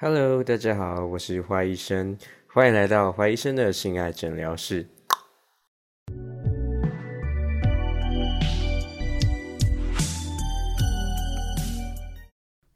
Hello，大家好，我是花医生，欢迎来到花医生的性爱诊疗室。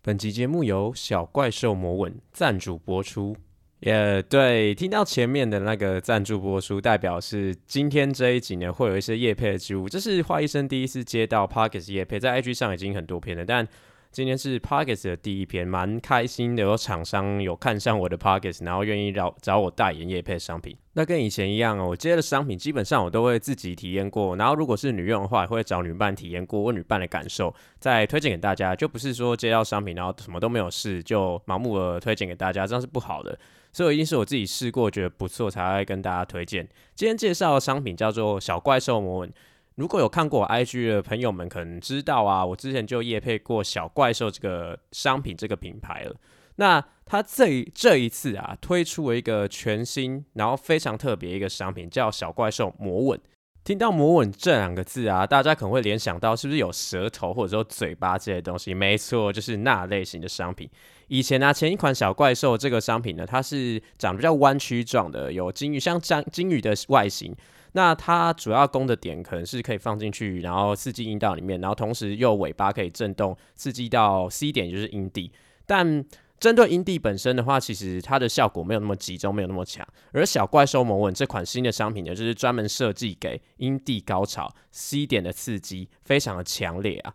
本集节目由小怪兽魔吻赞助播出。也对，听到前面的那个赞助播出，代表是今天这一集呢会有一些叶配的植物。这是花医生第一次接到 Parkes 叶配，在 IG 上已经很多篇了，但今天是 Pockets 的第一篇，蛮开心的。有厂商有看上我的 Pockets，然后愿意找找我代言叶配商品。那跟以前一样哦，我接的商品基本上我都会自己体验过，然后如果是女用的话，也会找女伴体验过，问女伴的感受，再推荐给大家。就不是说接到商品然后什么都没有试，就盲目的推荐给大家，这样是不好的。所以一定是我自己试过觉得不错，才会跟大家推荐。今天介绍的商品叫做小怪兽魔吻。如果有看过我 IG 的朋友们，可能知道啊，我之前就夜配过小怪兽这个商品这个品牌了。那它这这一次啊，推出了一个全新，然后非常特别一个商品，叫小怪兽魔吻。听到魔吻这两个字啊，大家可能会联想到是不是有舌头或者说嘴巴这些东西？没错，就是那类型的商品。以前呢，前一款小怪兽这个商品呢，它是长得比较弯曲状的，有金鱼像章金鱼的外形。那它主要攻的点可能是可以放进去，然后刺激阴道里面，然后同时又尾巴可以震动，刺激到 C 点就是阴蒂。但针对阴蒂本身的话，其实它的效果没有那么集中，没有那么强。而小怪兽魔吻这款新的商品呢，就是专门设计给阴蒂高潮 C 点的刺激，非常的强烈啊。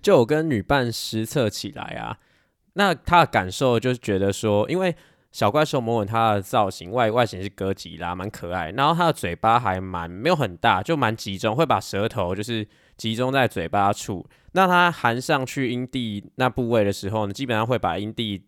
就我跟女伴实测起来啊，那她的感受就是觉得说，因为。小怪兽魔吻它的造型外外形是哥吉拉，蛮可爱。然后它的嘴巴还蛮没有很大，就蛮集中，会把舌头就是集中在嘴巴处。那它含上去阴蒂那部位的时候呢，基本上会把阴蒂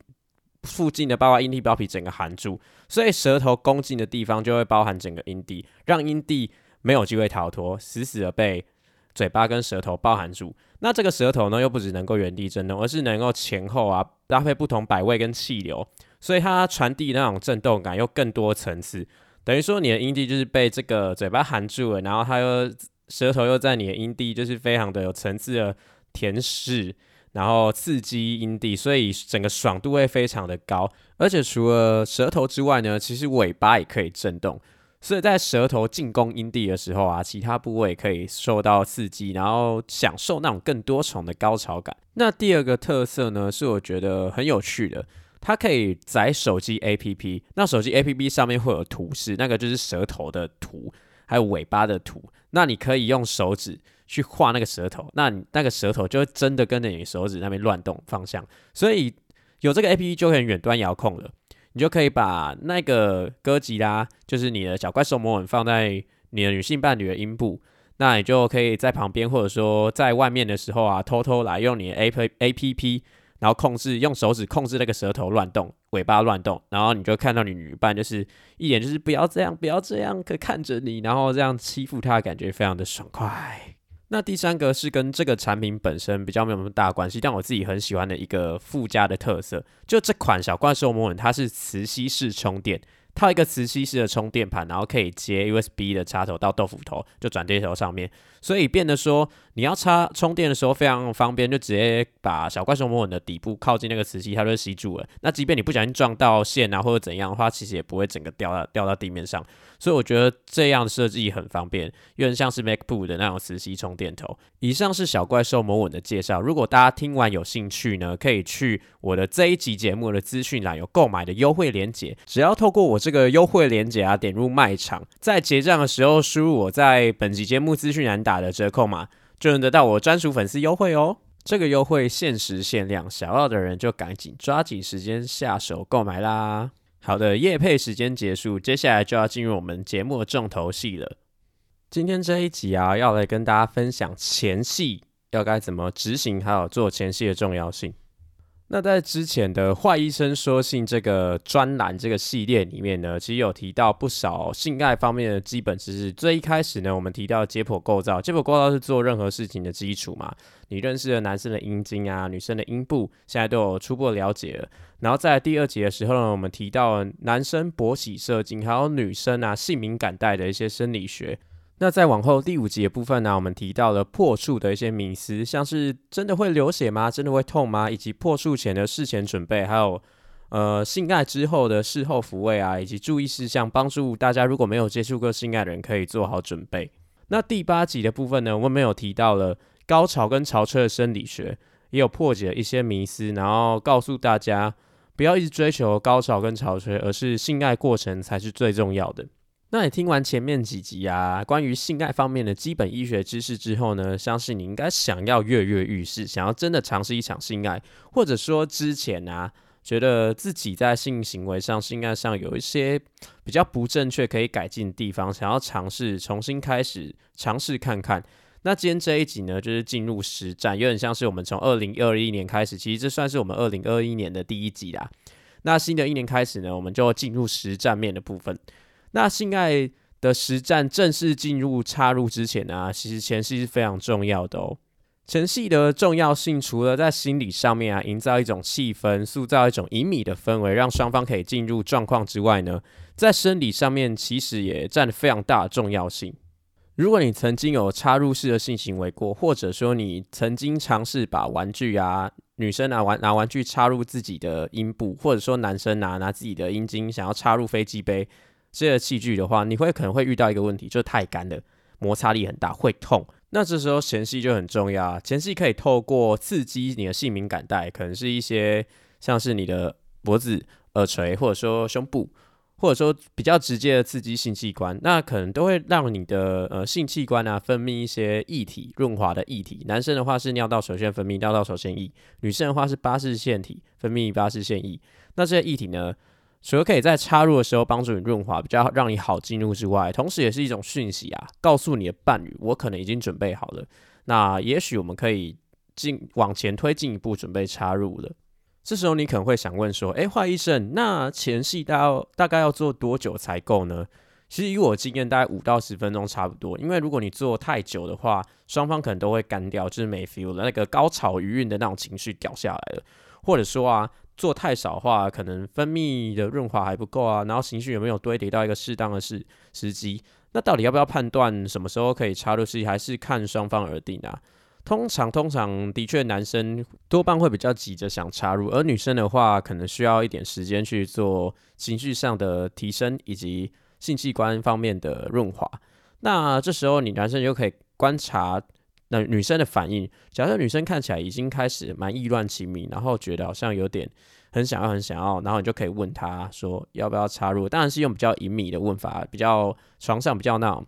附近的包括阴蒂包皮整个含住，所以舌头攻进的地方就会包含整个阴蒂，让阴蒂没有机会逃脱，死死的被嘴巴跟舌头包含住。那这个舌头呢，又不只能够原地震动，而是能够前后啊搭配不同摆位跟气流。所以它传递那种震动感又更多层次，等于说你的阴蒂就是被这个嘴巴含住了，然后它又舌头又在你的阴蒂，就是非常的有层次的甜舐，然后刺激阴蒂，所以整个爽度会非常的高。而且除了舌头之外呢，其实尾巴也可以震动，所以在舌头进攻阴蒂的时候啊，其他部位可以受到刺激，然后享受那种更多重的高潮感。那第二个特色呢，是我觉得很有趣的。它可以载手机 APP，那手机 APP 上面会有图示，那个就是舌头的图，还有尾巴的图。那你可以用手指去画那个舌头，那你那个舌头就会真的跟着你手指那边乱动方向。所以有这个 APP 就可以远端遥控了，你就可以把那个歌吉拉，就是你的小怪兽魔吻放在你的女性伴侣的阴部，那你就可以在旁边或者说在外面的时候啊，偷偷来用你的 A P A P P。然后控制用手指控制那个舌头乱动，尾巴乱动，然后你就看到你女伴就是一眼就是不要这样，不要这样，可看着你，然后这样欺负她，感觉非常的爽快。那第三个是跟这个产品本身比较没有那么大关系，但我自己很喜欢的一个附加的特色，就这款小怪兽魔吻，它是磁吸式充电。套一个磁吸式的充电盘，然后可以接 USB 的插头到豆腐头，就转接头上面，所以变得说你要插充电的时候非常方便，就直接把小怪兽魔吻的底部靠近那个磁吸，它就吸住了。那即便你不小心撞到线啊或者怎样的话，其实也不会整个掉到掉到地面上。所以我觉得这样的设计很方便，有点像是 MacBook 的那种磁吸充电头。以上是小怪兽魔吻的介绍。如果大家听完有兴趣呢，可以去我的这一集节目的资讯栏有购买的优惠链接，只要透过我这个优惠链接啊，点入卖场，在结账的时候输入我在本集节目资讯栏打的折扣码，就能得到我专属粉丝优惠哦。这个优惠限时限量，想要的人就赶紧抓紧时间下手购买啦。好的，夜配时间结束，接下来就要进入我们节目的重头戏了。今天这一集啊，要来跟大家分享前戏要该怎么执行，还有做前戏的重要性。那在之前的坏医生说信这个专栏这个系列里面呢，其实有提到不少性爱方面的基本知识。最一开始呢，我们提到解剖构造，解剖构造是做任何事情的基础嘛。你认识的男生的阴茎啊，女生的阴部，现在都有初步了解了。然后在第二节的时候呢，我们提到男生勃起射精，还有女生啊性敏感带的一些生理学。那再往后第五集的部分呢，我们提到了破处的一些迷思，像是真的会流血吗？真的会痛吗？以及破处前的事前准备，还有呃性爱之后的事后抚慰啊，以及注意事项，帮助大家如果没有接触过性爱的人可以做好准备。那第八集的部分呢，我们有提到了高潮跟潮吹的生理学，也有破解一些迷思，然后告诉大家不要一直追求高潮跟潮吹，而是性爱过程才是最重要的。那你听完前面几集啊，关于性爱方面的基本医学知识之后呢，相信你应该想要跃跃欲试，想要真的尝试一场性爱，或者说之前啊，觉得自己在性行为上、性爱上有一些比较不正确、可以改进的地方，想要尝试重新开始尝试看看。那今天这一集呢，就是进入实战，有点像是我们从二零二一年开始，其实这算是我们二零二一年的第一集啦。那新的一年开始呢，我们就进入实战面的部分。那性爱的实战正式进入插入之前呢，其实前戏是非常重要的哦。前戏的重要性，除了在心理上面啊，营造一种气氛，塑造一种隐秘的氛围，让双方可以进入状况之外呢，在生理上面其实也占非常大的重要性。如果你曾经有插入式的性行为过，或者说你曾经尝试把玩具啊，女生拿玩拿玩具插入自己的阴部，或者说男生拿拿自己的阴茎想要插入飞机杯。这些器具的话，你会可能会遇到一个问题，就是太干了，摩擦力很大，会痛。那这时候前戏就很重要啊，前戏可以透过刺激你的性敏感带，可能是一些像是你的脖子、耳垂，或者说胸部，或者说比较直接的刺激性器官，那可能都会让你的呃性器官啊分泌一些液体，润滑的液体。男生的话是尿道首先分泌尿道首先液，女生的话是巴氏腺体分泌巴氏腺液。那这些液体呢？除了可以在插入的时候帮助你润滑，比较让你好进入之外，同时也是一种讯息啊，告诉你的伴侣，我可能已经准备好了。那也许我们可以进往前推进一步，准备插入了。这时候你可能会想问说，诶，华医生，那前戏大概大概要做多久才够呢？其实以我经验，大概五到十分钟差不多。因为如果你做太久的话，双方可能都会干掉，就是没 feel 了，那个高潮余韵的那种情绪掉下来了，或者说啊。做太少的话，可能分泌的润滑还不够啊，然后情绪有没有堆叠到一个适当的时时机？那到底要不要判断什么时候可以插入戏，还是看双方而定啊？通常，通常的确男生多半会比较急着想插入，而女生的话，可能需要一点时间去做情绪上的提升以及性器官方面的润滑。那这时候你男生就可以观察。那女生的反应，假设女生看起来已经开始蛮意乱情迷，然后觉得好像有点很想要、很想要，然后你就可以问她说要不要插入，当然是用比较隐秘的问法，比较床上比较那种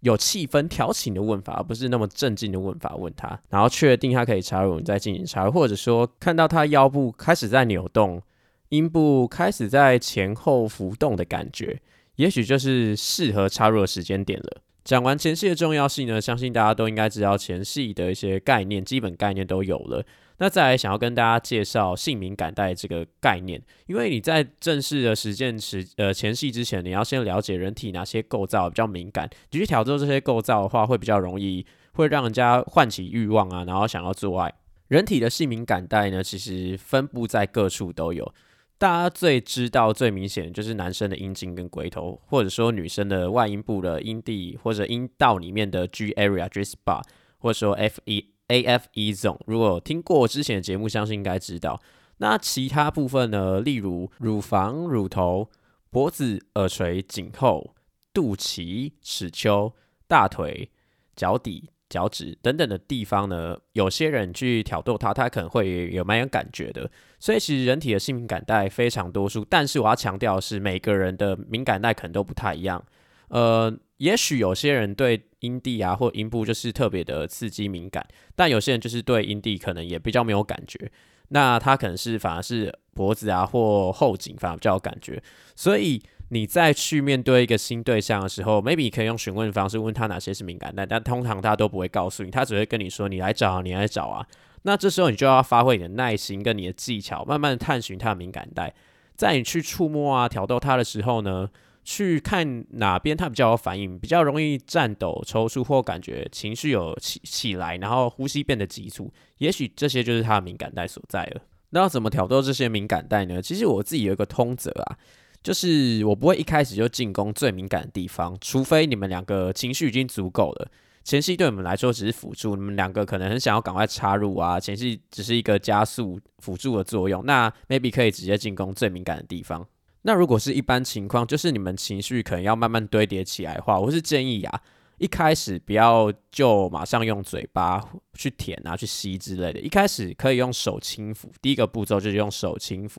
有气氛、调情的问法，而不是那么正经的问法问她，然后确定她可以插入，你再进行插入，或者说看到她腰部开始在扭动，阴部开始在前后浮动的感觉，也许就是适合插入的时间点了。讲完前戏的重要性呢，相信大家都应该知道前戏的一些概念，基本概念都有了。那再来想要跟大家介绍性敏感带这个概念，因为你在正式的实践时呃前戏之前，你要先了解人体哪些构造比较敏感，你去挑逗这些构造的话，会比较容易会让人家唤起欲望啊，然后想要做爱。人体的性敏感带呢，其实分布在各处都有。大家最知道、最明显的就是男生的阴茎跟龟头，或者说女生的外阴部的阴蒂或者阴道里面的 G area、G spot，或者说 F E A F E zone。如果听过之前的节目，相信应该知道。那其他部分呢？例如乳房、乳头、脖子、耳垂、颈后、肚脐、尺丘、大腿、脚底。脚趾等等的地方呢，有些人去挑逗它，它可能会有蛮有感觉的。所以其实人体的性敏感带非常多数，但是我要强调的是，每个人的敏感带可能都不太一样。呃，也许有些人对阴蒂啊或阴部就是特别的刺激敏感，但有些人就是对阴蒂可能也比较没有感觉。那他可能是反而是脖子啊或后颈反而比较有感觉，所以。你再去面对一个新对象的时候，maybe 可以用询问方式问他哪些是敏感带，但通常他都不会告诉你，他只会跟你说你来找啊，你来找啊。那这时候你就要发挥你的耐心跟你的技巧，慢慢探寻他的敏感带。在你去触摸啊、挑逗他的时候呢，去看哪边他比较有反应，比较容易颤抖、抽搐或感觉情绪有起起来，然后呼吸变得急促，也许这些就是他的敏感带所在了。那要怎么挑逗这些敏感带呢？其实我自己有一个通则啊。就是我不会一开始就进攻最敏感的地方，除非你们两个情绪已经足够了。前戏对我们来说只是辅助，你们两个可能很想要赶快插入啊，前戏只是一个加速辅助的作用，那 maybe 可以直接进攻最敏感的地方。那如果是一般情况，就是你们情绪可能要慢慢堆叠起来的话，我是建议啊，一开始不要就马上用嘴巴去舔啊、去吸之类的，一开始可以用手轻抚，第一个步骤就是用手轻抚，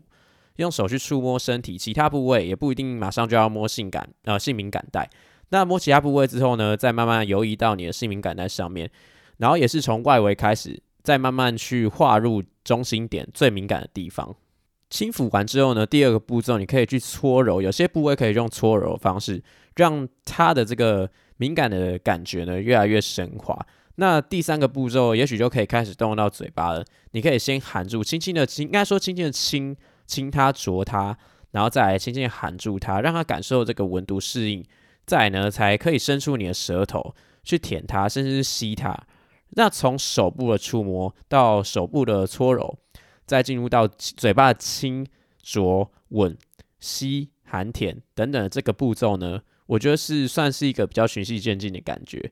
用手去触摸身体其他部位，也不一定马上就要摸性感呃性敏感带。那摸其他部位之后呢，再慢慢游移到你的性敏感带上面，然后也是从外围开始，再慢慢去划入中心点最敏感的地方。轻抚完之后呢，第二个步骤你可以去搓揉，有些部位可以用搓揉的方式，让它的这个敏感的感觉呢越来越升华。那第三个步骤也许就可以开始动到嘴巴了，你可以先含住，轻轻的亲，应该说轻轻的亲亲它啄它，然后再来轻轻含住它，让它感受这个温度适应。再呢，才可以伸出你的舌头去舔它，甚至是吸它。那从手部的触摸到手部的搓揉，再进入到嘴巴的亲、啄、吻、吸、含、舔等等这个步骤呢，我觉得是算是一个比较循序渐进的感觉。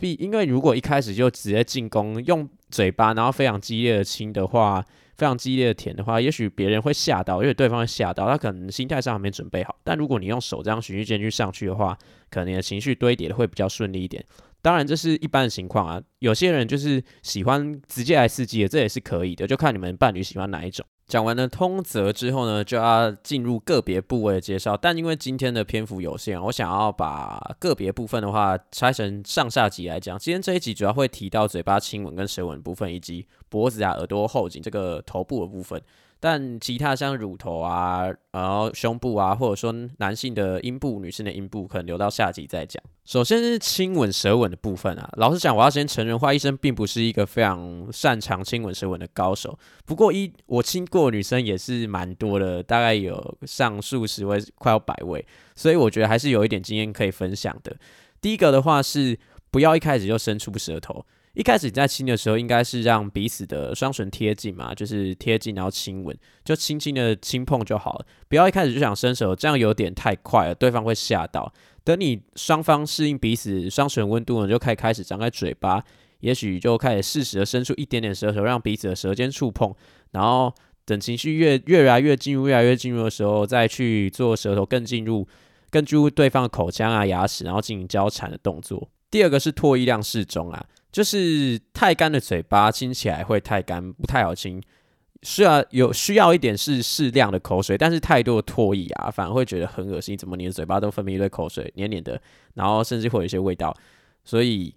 必因为如果一开始就直接进攻，用嘴巴然后非常激烈的亲的话。非常激烈的舔的话，也许别人会吓到，因为对方会吓到，他可能心态上还没准备好。但如果你用手这样循序渐进上去的话，可能你的情绪堆叠的会比较顺利一点。当然，这是一般的情况啊。有些人就是喜欢直接来刺激的，这也是可以的，就看你们伴侣喜欢哪一种。讲完了通则之后呢，就要进入个别部位的介绍。但因为今天的篇幅有限，我想要把个别部分的话拆成上下集来讲。今天这一集主要会提到嘴巴亲吻跟舌吻部分，以及脖子啊、耳朵后颈这个头部的部分。但其他像乳头啊，然后胸部啊，或者说男性的阴部、女性的阴部，可能留到下集再讲。首先是亲吻、舌吻的部分啊。老实讲，我要先承认，花医生并不是一个非常擅长亲吻、舌吻的高手。不过一我亲过女生也是蛮多的，大概有上数十位，快要百位，所以我觉得还是有一点经验可以分享的。第一个的话是，不要一开始就伸出舌头。一开始你在亲的时候，应该是让彼此的双唇贴近嘛，就是贴近然后亲吻，就轻轻的轻碰就好了，不要一开始就想伸手，这样有点太快了，对方会吓到。等你双方适应彼此双唇温度呢，就可以开始张开嘴巴，也许就开始适时的伸出一点点舌头，让彼此的舌尖触碰，然后等情绪越越来越进入，越来越进入的时候，再去做舌头更进入，更进入对方的口腔啊牙齿，然后进行交缠的动作。第二个是唾液量适中啊。就是太干的嘴巴亲起来会太干，不太好亲。需要有需要一点是适量的口水，但是太多的唾液啊，反而会觉得很恶心。怎么你的嘴巴都分泌一堆口水，黏黏的，然后甚至会有一些味道。所以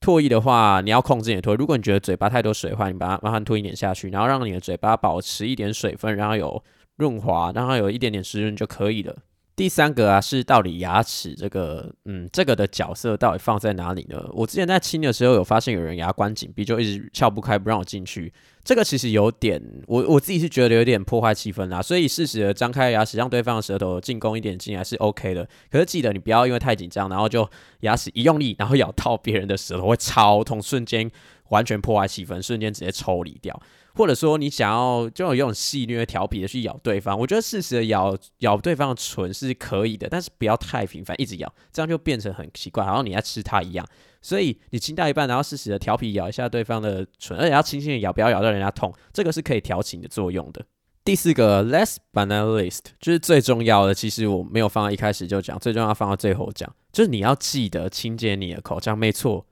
唾液的话，你要控制你的唾。如果你觉得嘴巴太多水的话，你把它慢慢吞一点下去，然后让你的嘴巴保持一点水分，然后有润滑，然后有一点点湿润就可以了。第三个啊，是到底牙齿这个，嗯，这个的角色到底放在哪里呢？我之前在亲的时候有发现有人牙关紧闭，就一直撬不开，不让我进去。这个其实有点，我我自己是觉得有点破坏气氛啦。所以适时的张开牙齿，让对方的舌头进攻一点进来是 OK 的。可是记得你不要因为太紧张，然后就牙齿一用力，然后咬到别人的舌头会超痛，瞬间完全破坏气氛，瞬间直接抽离掉。或者说你想要就有种戏谑调皮的去咬对方，我觉得适时的咬咬对方的唇是可以的，但是不要太频繁，一直咬，这样就变成很奇怪，好像你在吃它一样。所以你亲到一半，然后适时的调皮咬一下对方的唇，而且要轻轻的咬，不要咬到人家痛，这个是可以调情的作用的。第四个，less but not least，就是最重要的，其实我没有放到一开始就讲，最重要放到最后讲，就是你要记得清洁你的口腔，没错。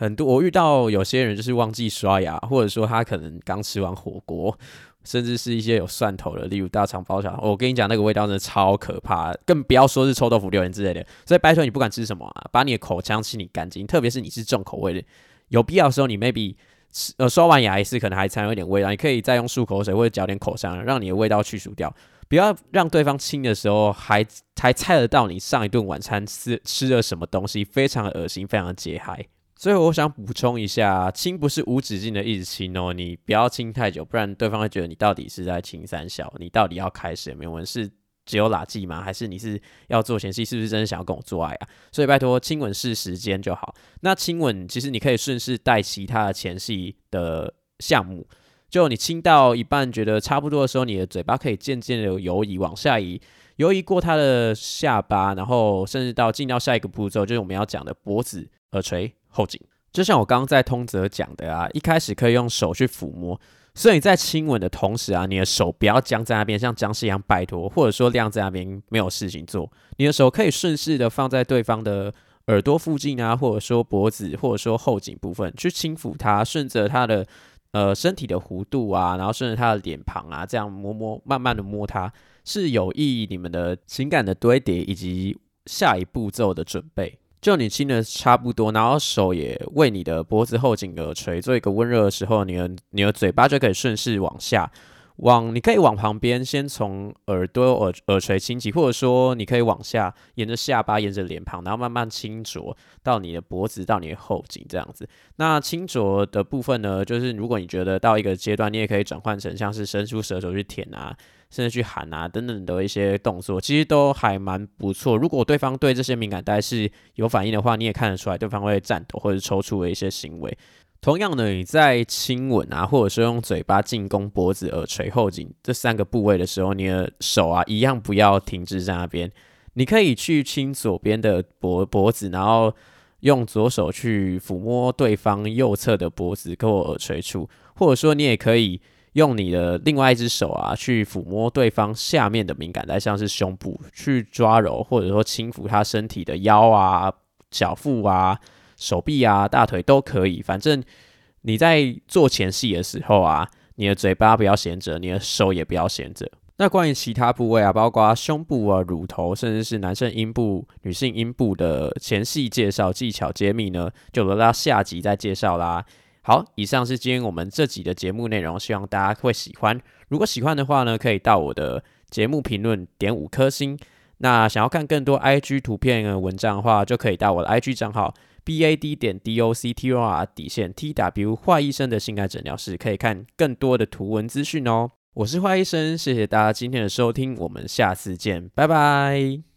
很多我遇到有些人就是忘记刷牙，或者说他可能刚吃完火锅，甚至是一些有蒜头的，例如大肠包小肠。我跟你讲，那个味道真的超可怕，更不要说是臭豆腐、榴莲之类的。所以拜托你不管吃什么啊，把你的口腔清理干净，特别是你是重口味的，有必要的时候你 maybe 吃呃刷完牙一次可能还残留一点味道，你可以再用漱口水或者嚼点口香，让你的味道去除掉。不要让对方亲的时候还还猜得到你上一顿晚餐吃吃了什么东西，非常恶心，非常的解嗨。所以我想补充一下，亲不是无止境的一直亲哦，你不要亲太久，不然对方会觉得你到底是在亲三小，你到底要开始没有？问是只有拉圾吗？还是你是要做前戏？是不是真的想要跟我做爱啊？所以拜托，亲吻是时间就好。那亲吻其实你可以顺势带其他的前戏的项目，就你亲到一半觉得差不多的时候，你的嘴巴可以渐渐的游移往下移，游移过他的下巴，然后甚至到进到下一个步骤，就是我们要讲的脖子、耳垂。后颈。就像我刚刚在通则讲的啊，一开始可以用手去抚摸，所以你在亲吻的同时啊，你的手不要僵在那边，像僵尸一样拜托，或者说晾在那边没有事情做，你的手可以顺势的放在对方的耳朵附近啊，或者说脖子，或者说后颈部分去轻抚它，顺着它的呃身体的弧度啊，然后顺着它的脸庞啊，这样摸摸，慢慢的摸它，是有益你们的情感的堆叠以及下一步骤的准备。就你亲的差不多，然后手也为你的脖子后颈耳垂做一个温热的时候，你的你的嘴巴就可以顺势往下，往你可以往旁边先从耳朵耳耳垂亲起，或者说你可以往下沿着下巴沿着脸庞，然后慢慢轻啄到你的脖子到你的后颈这样子。那轻啄的部分呢，就是如果你觉得到一个阶段，你也可以转换成像是伸出舌头去舔啊。甚至去喊啊等等的一些动作，其实都还蛮不错。如果对方对这些敏感带是有反应的话，你也看得出来对方会颤抖或者抽搐的一些行为。同样的，你在亲吻啊，或者说用嘴巴进攻脖子、耳垂、后颈这三个部位的时候，你的手啊一样不要停滞在那边。你可以去亲左边的脖脖子，然后用左手去抚摸对方右侧的脖子跟耳垂处，或者说你也可以。用你的另外一只手啊，去抚摸对方下面的敏感带，像是胸部，去抓揉或者说轻抚他身体的腰啊、小腹啊、手臂啊、大腿都可以。反正你在做前戏的时候啊，你的嘴巴不要闲着，你的手也不要闲着。那关于其他部位啊，包括胸部啊、乳头，甚至是男生阴部、女性阴部的前戏介绍技巧揭秘呢，就留到下集再介绍啦。好，以上是今天我们这集的节目内容，希望大家会喜欢。如果喜欢的话呢，可以到我的节目评论点五颗星。那想要看更多 IG 图片的文章的话，就可以到我的 IG 账号 bad 点 doctor 底线 tw 坏医生的性爱诊疗室，可以看更多的图文资讯哦。我是坏医生，谢谢大家今天的收听，我们下次见，拜拜。